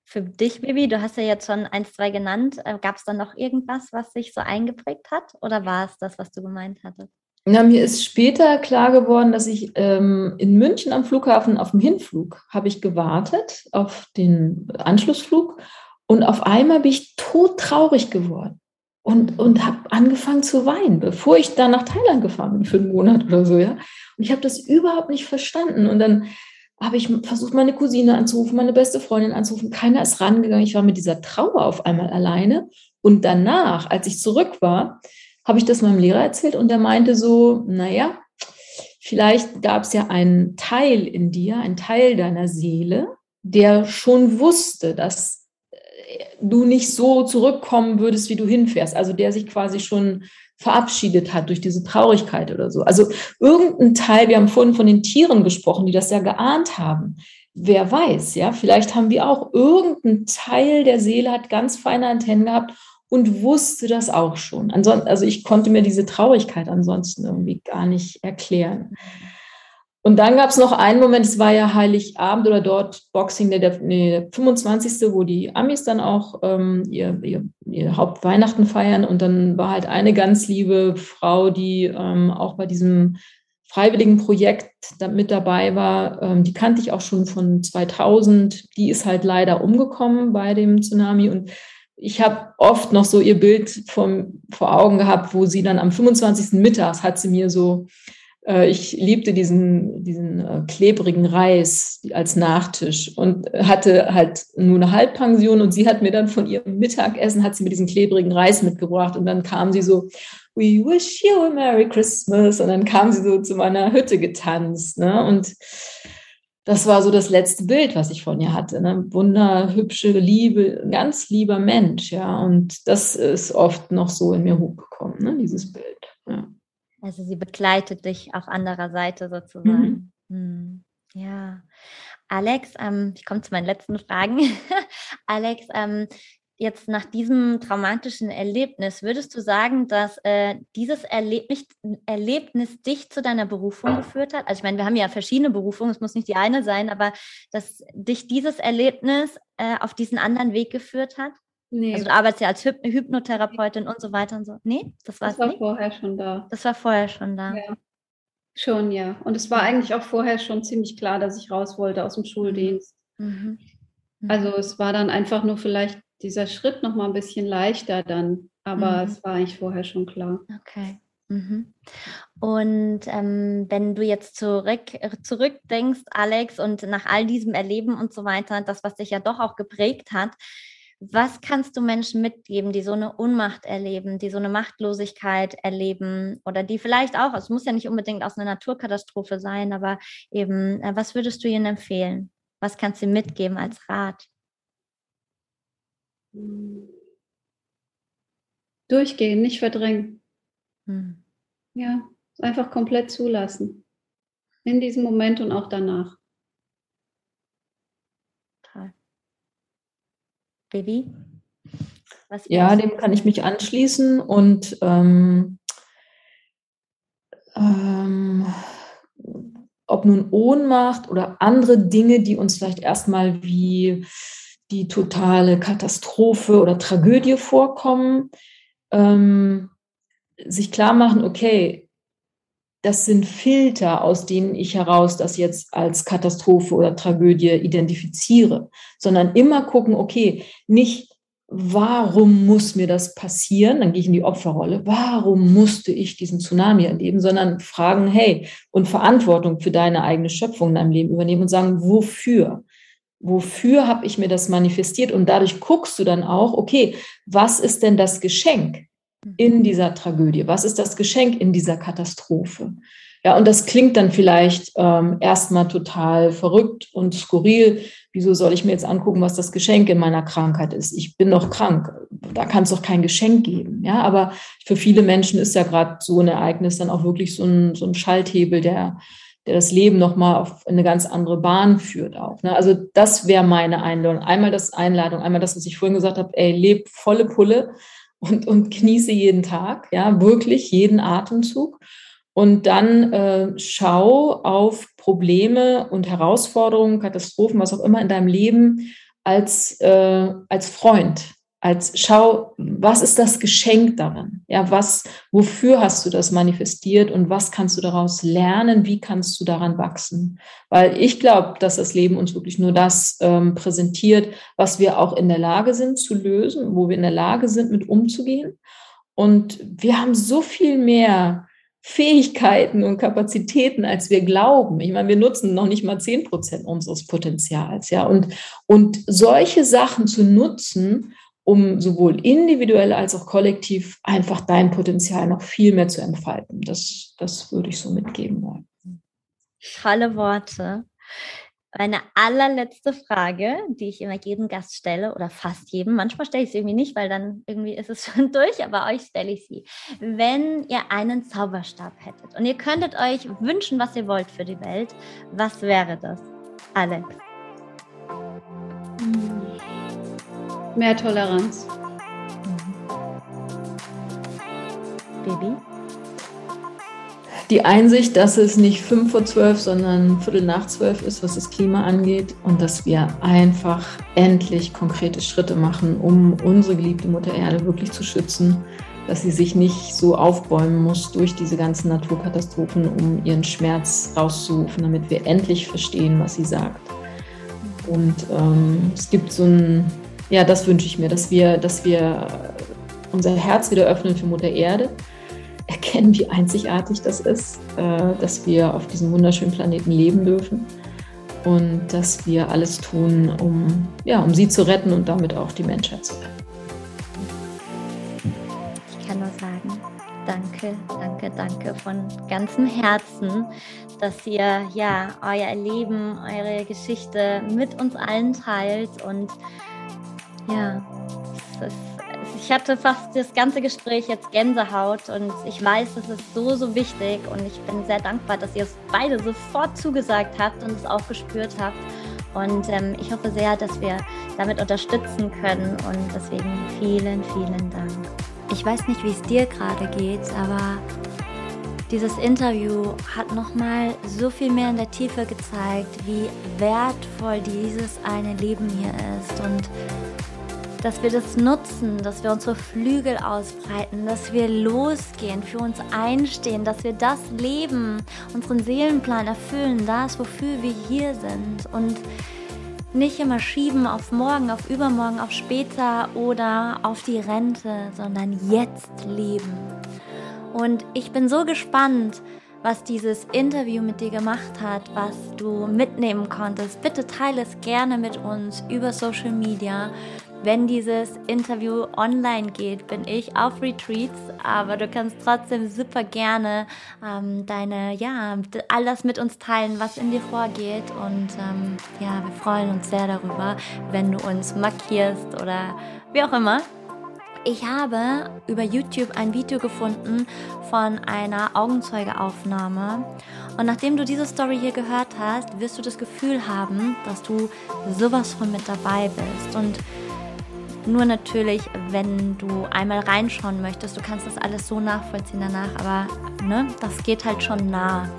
Für dich, Bibi, du hast ja jetzt schon eins, zwei genannt. Äh, Gab es da noch irgendwas, was sich so eingeprägt hat? Oder war es das, was du gemeint hattest? Na, mir ist später klar geworden, dass ich ähm, in München am Flughafen auf dem Hinflug habe ich gewartet auf den Anschlussflug und auf einmal bin ich todtraurig geworden und, und habe angefangen zu weinen, bevor ich dann nach Thailand gefahren bin für einen Monat oder so, ja. Und ich habe das überhaupt nicht verstanden. Und dann habe ich versucht, meine Cousine anzurufen, meine beste Freundin anzurufen. Keiner ist rangegangen. Ich war mit dieser Trauer auf einmal alleine. Und danach, als ich zurück war, habe ich das meinem Lehrer erzählt und der meinte so, naja, vielleicht gab es ja einen Teil in dir, einen Teil deiner Seele, der schon wusste, dass du nicht so zurückkommen würdest, wie du hinfährst. Also der sich quasi schon verabschiedet hat durch diese Traurigkeit oder so. Also irgendein Teil, wir haben vorhin von den Tieren gesprochen, die das ja geahnt haben. Wer weiß, ja, vielleicht haben wir auch irgendein Teil der Seele hat ganz feine Antennen gehabt und wusste das auch schon. Ansonsten, also ich konnte mir diese Traurigkeit ansonsten irgendwie gar nicht erklären. Und dann gab es noch einen Moment, es war ja Heiligabend oder dort Boxing, der, der, nee, der 25., wo die Amis dann auch ähm, ihr, ihr, ihr Hauptweihnachten feiern. Und dann war halt eine ganz liebe Frau, die ähm, auch bei diesem freiwilligen Projekt da mit dabei war. Ähm, die kannte ich auch schon von 2000. Die ist halt leider umgekommen bei dem Tsunami. Und ich habe oft noch so ihr Bild vom, vor Augen gehabt, wo sie dann am 25. Mittags hat sie mir so ich liebte diesen, diesen äh, klebrigen Reis als Nachtisch und hatte halt nur eine Halbpension und sie hat mir dann von ihrem Mittagessen, hat sie mir diesen klebrigen Reis mitgebracht und dann kam sie so, we wish you a Merry Christmas und dann kam sie so zu meiner Hütte getanzt ne? und das war so das letzte Bild, was ich von ihr hatte. Ne? Wunderhübsche, liebe, ganz lieber Mensch, ja. Und das ist oft noch so in mir hochgekommen, ne? dieses Bild. Ja. Also sie begleitet dich auf anderer Seite sozusagen. Mhm. Hm. Ja. Alex, ähm, ich komme zu meinen letzten Fragen. Alex, ähm, jetzt nach diesem traumatischen Erlebnis, würdest du sagen, dass äh, dieses Erlebnis, Erlebnis dich zu deiner Berufung geführt hat? Also ich meine, wir haben ja verschiedene Berufungen, es muss nicht die eine sein, aber dass dich dieses Erlebnis äh, auf diesen anderen Weg geführt hat? Nee. Also du arbeitest ja als Hyp Hypnotherapeutin und so weiter und so. Nee, das, das war nicht? vorher schon da. Das war vorher schon da. Ja. Schon, ja. Und es war eigentlich auch vorher schon ziemlich klar, dass ich raus wollte aus dem Schuldienst. Mhm. Mhm. Also es war dann einfach nur vielleicht dieser Schritt noch mal ein bisschen leichter dann, aber mhm. es war eigentlich vorher schon klar. Okay. Mhm. Und ähm, wenn du jetzt zurück, zurückdenkst, Alex, und nach all diesem Erleben und so weiter, das, was dich ja doch auch geprägt hat, was kannst du Menschen mitgeben, die so eine Ohnmacht erleben, die so eine Machtlosigkeit erleben oder die vielleicht auch, es muss ja nicht unbedingt aus einer Naturkatastrophe sein, aber eben, äh, was würdest du ihnen empfehlen? Was kannst du mitgeben als Rat? Durchgehen, nicht verdrängen. Hm. Ja, einfach komplett zulassen. In diesem Moment und auch danach. Vivi? ja, dem kann ich mich anschließen und ähm, ähm, ob nun Ohnmacht oder andere Dinge, die uns vielleicht erstmal wie die totale Katastrophe oder Tragödie vorkommen, ähm, sich klar machen, okay, das sind Filter, aus denen ich heraus das jetzt als Katastrophe oder Tragödie identifiziere, sondern immer gucken, okay, nicht warum muss mir das passieren? Dann gehe ich in die Opferrolle. Warum musste ich diesen Tsunami erleben? Sondern fragen, hey, und Verantwortung für deine eigene Schöpfung in deinem Leben übernehmen und sagen, wofür? Wofür habe ich mir das manifestiert? Und dadurch guckst du dann auch, okay, was ist denn das Geschenk in dieser Tragödie? Was ist das Geschenk in dieser Katastrophe? Ja, und das klingt dann vielleicht ähm, erstmal total verrückt und skurril. Wieso soll ich mir jetzt angucken, was das Geschenk in meiner Krankheit ist? Ich bin doch krank. Da kann es doch kein Geschenk geben. Ja, aber für viele Menschen ist ja gerade so ein Ereignis dann auch wirklich so ein, so ein Schalthebel, der, der das Leben nochmal auf eine ganz andere Bahn führt auch. Ne? Also das wäre meine Einladung. Einmal das Einladung, einmal das, was ich vorhin gesagt habe, ey, leb volle Pulle und, und genieße jeden Tag, ja, wirklich jeden Atemzug. Und dann äh, schau auf Probleme und Herausforderungen, Katastrophen, was auch immer in deinem Leben als, äh, als Freund, als schau, was ist das Geschenk darin? Ja, was, wofür hast du das manifestiert und was kannst du daraus lernen? Wie kannst du daran wachsen? Weil ich glaube, dass das Leben uns wirklich nur das ähm, präsentiert, was wir auch in der Lage sind zu lösen, wo wir in der Lage sind, mit umzugehen. Und wir haben so viel mehr Fähigkeiten und Kapazitäten, als wir glauben. Ich meine, wir nutzen noch nicht mal zehn Prozent unseres Potenzials, ja. Und, und solche Sachen zu nutzen, um sowohl individuell als auch kollektiv einfach dein Potenzial noch viel mehr zu entfalten. Das, das würde ich so mitgeben wollen. Tolle Worte. Meine allerletzte Frage, die ich immer jedem Gast stelle oder fast jedem, manchmal stelle ich sie irgendwie nicht, weil dann irgendwie ist es schon durch, aber euch stelle ich sie. Wenn ihr einen Zauberstab hättet und ihr könntet euch wünschen, was ihr wollt für die Welt, was wäre das? Alex. Mehr Toleranz. Baby? die Einsicht, dass es nicht fünf vor zwölf, sondern Viertel nach zwölf ist, was das Klima angeht und dass wir einfach endlich konkrete Schritte machen, um unsere geliebte Mutter Erde wirklich zu schützen, dass sie sich nicht so aufbäumen muss durch diese ganzen Naturkatastrophen, um ihren Schmerz rauszurufen, damit wir endlich verstehen, was sie sagt. Und ähm, es gibt so ein, ja, das wünsche ich mir, dass wir, dass wir unser Herz wieder öffnen für Mutter Erde erkennen, wie einzigartig das ist, äh, dass wir auf diesem wunderschönen Planeten leben dürfen und dass wir alles tun, um, ja, um sie zu retten und damit auch die Menschheit zu retten. Ich kann nur sagen, danke, danke, danke von ganzem Herzen, dass ihr ja euer Leben, eure Geschichte mit uns allen teilt und ja, ist ich hatte fast das ganze Gespräch jetzt Gänsehaut und ich weiß, es ist so, so wichtig und ich bin sehr dankbar, dass ihr es beide sofort zugesagt habt und es auch gespürt habt. Und ähm, ich hoffe sehr, dass wir damit unterstützen können und deswegen vielen, vielen Dank. Ich weiß nicht, wie es dir gerade geht, aber dieses Interview hat nochmal so viel mehr in der Tiefe gezeigt, wie wertvoll dieses eine Leben hier ist und dass wir das nutzen, dass wir unsere Flügel ausbreiten, dass wir losgehen, für uns einstehen, dass wir das leben, unseren Seelenplan erfüllen, das, wofür wir hier sind und nicht immer schieben auf morgen, auf übermorgen, auf später oder auf die Rente, sondern jetzt leben. Und ich bin so gespannt, was dieses Interview mit dir gemacht hat, was du mitnehmen konntest. Bitte teile es gerne mit uns über Social Media. Wenn dieses Interview online geht, bin ich auf Retreats, aber du kannst trotzdem super gerne ähm, deine, ja, all das mit uns teilen, was in dir vorgeht. Und ähm, ja, wir freuen uns sehr darüber, wenn du uns markierst oder wie auch immer. Ich habe über YouTube ein Video gefunden von einer Augenzeugeaufnahme. Und nachdem du diese Story hier gehört hast, wirst du das Gefühl haben, dass du sowas von mit dabei bist. Und nur natürlich, wenn du einmal reinschauen möchtest, du kannst das alles so nachvollziehen danach, aber ne, das geht halt schon nah.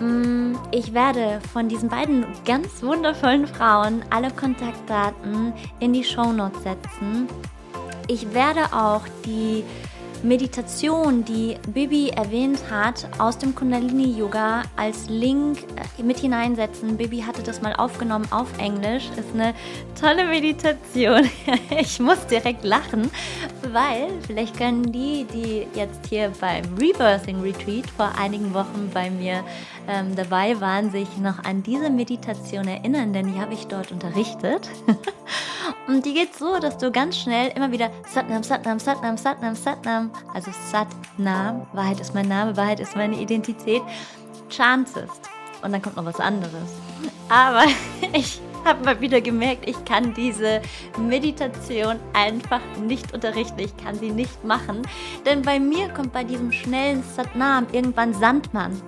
Mm, ich werde von diesen beiden ganz wundervollen Frauen alle Kontaktdaten in die Show Notes setzen. Ich werde auch die Meditation, die Bibi erwähnt hat, aus dem Kundalini Yoga als Link äh, mit hineinsetzen. Bibi hatte das mal aufgenommen auf Englisch. Ist eine tolle Meditation. Ich muss direkt lachen, weil vielleicht können die, die jetzt hier beim Rebirthing Retreat vor einigen Wochen bei mir ähm, dabei waren, sich noch an diese Meditation erinnern, denn die habe ich dort unterrichtet. Und die geht so, dass du ganz schnell immer wieder Satnam, Satnam, Satnam, Satnam, Satnam, also Satnam, Wahrheit ist mein Name, Wahrheit ist meine Identität, chantest. Und dann kommt noch was anderes. Aber ich habe mal wieder gemerkt, ich kann diese Meditation einfach nicht unterrichten. Ich kann sie nicht machen. Denn bei mir kommt bei diesem schnellen Satnam irgendwann Sandmann.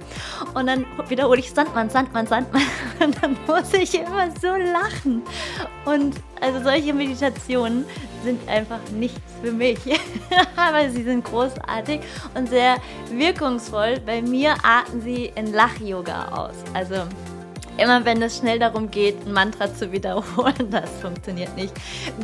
Und dann wiederhole ich Sandmann, Sandmann, Sandmann. Und dann muss ich immer so lachen. Und also solche Meditationen sind einfach nichts für mich. Aber sie sind großartig und sehr wirkungsvoll. Bei mir arten sie in Lach-Yoga aus. Also Immer wenn es schnell darum geht, ein Mantra zu wiederholen, das funktioniert nicht.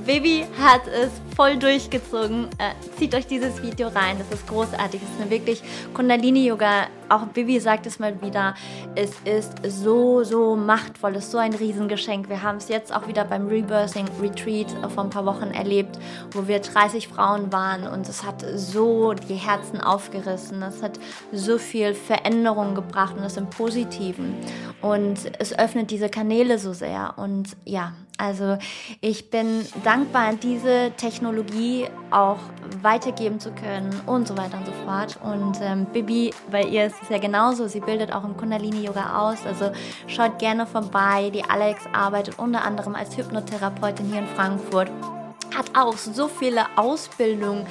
Baby hat es voll durchgezogen. Äh, zieht euch dieses Video rein, das ist großartig. Es ist eine wirklich Kundalini-Yoga. Auch Bibi sagt es mal wieder, es ist so, so machtvoll, es ist so ein Riesengeschenk. Wir haben es jetzt auch wieder beim Rebirthing Retreat vor ein paar Wochen erlebt, wo wir 30 Frauen waren und es hat so die Herzen aufgerissen. Es hat so viel Veränderung gebracht und das im Positiven. Und es öffnet diese Kanäle so sehr. Und ja, also ich bin dankbar, diese Technologie auch weitergeben zu können und so weiter und so fort. Und ähm, Bibi, bei ihr ist es ja genauso, sie bildet auch im Kundalini-Yoga aus. Also schaut gerne vorbei. Die Alex arbeitet unter anderem als Hypnotherapeutin hier in Frankfurt hat auch so viele Ausbildungen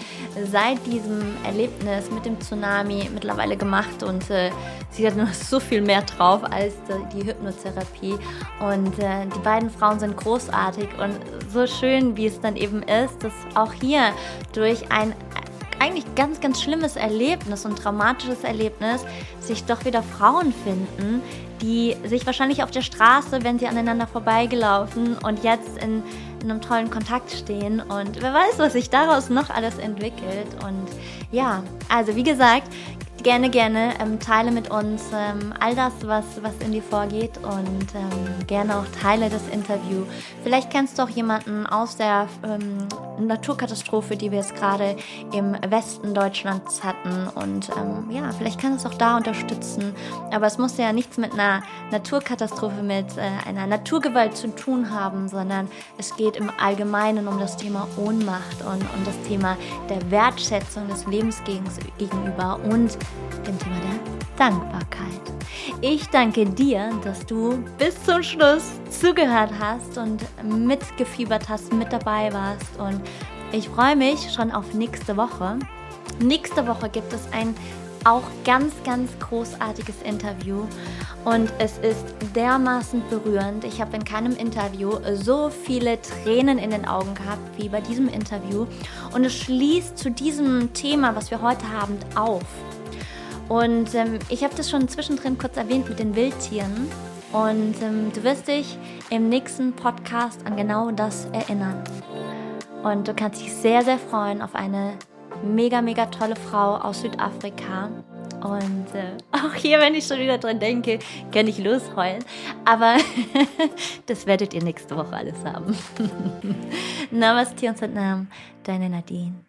seit diesem Erlebnis mit dem Tsunami mittlerweile gemacht und äh, sie hat noch so viel mehr drauf als die Hypnotherapie. Und äh, die beiden Frauen sind großartig und so schön, wie es dann eben ist, dass auch hier durch ein eigentlich ganz, ganz schlimmes Erlebnis und dramatisches Erlebnis sich doch wieder Frauen finden, die sich wahrscheinlich auf der Straße, wenn sie aneinander vorbeigelaufen und jetzt in, in einem tollen Kontakt stehen und wer weiß, was sich daraus noch alles entwickelt. Und ja, also wie gesagt, gerne, gerne ähm, teile mit uns ähm, all das, was, was in dir vorgeht und ähm, gerne auch teile das Interview. Vielleicht kennst du auch jemanden aus der ähm, Naturkatastrophe, die wir jetzt gerade im Westen Deutschlands hatten und ähm, ja, vielleicht kannst du es auch da unterstützen. Aber es muss ja nichts mit einer Naturkatastrophe, mit äh, einer Naturgewalt zu tun haben, sondern es geht im Allgemeinen um das Thema Ohnmacht und um das Thema der Wertschätzung des Lebens gegenüber und dem Thema der Dankbarkeit. Ich danke dir, dass du bis zum Schluss zugehört hast und mitgefiebert hast, mit dabei warst und ich freue mich schon auf nächste Woche. Nächste Woche gibt es ein auch ganz, ganz großartiges Interview und es ist dermaßen berührend. Ich habe in keinem Interview so viele Tränen in den Augen gehabt wie bei diesem Interview und es schließt zu diesem Thema, was wir heute haben, auf. Und ähm, ich habe das schon zwischendrin kurz erwähnt mit den Wildtieren. Und ähm, du wirst dich im nächsten Podcast an genau das erinnern. Und du kannst dich sehr, sehr freuen auf eine mega, mega tolle Frau aus Südafrika. Und äh, auch hier, wenn ich schon wieder dran denke, kann ich losheulen. Aber das werdet ihr nächste Woche alles haben. Namaste und Satnam, deine Nadine.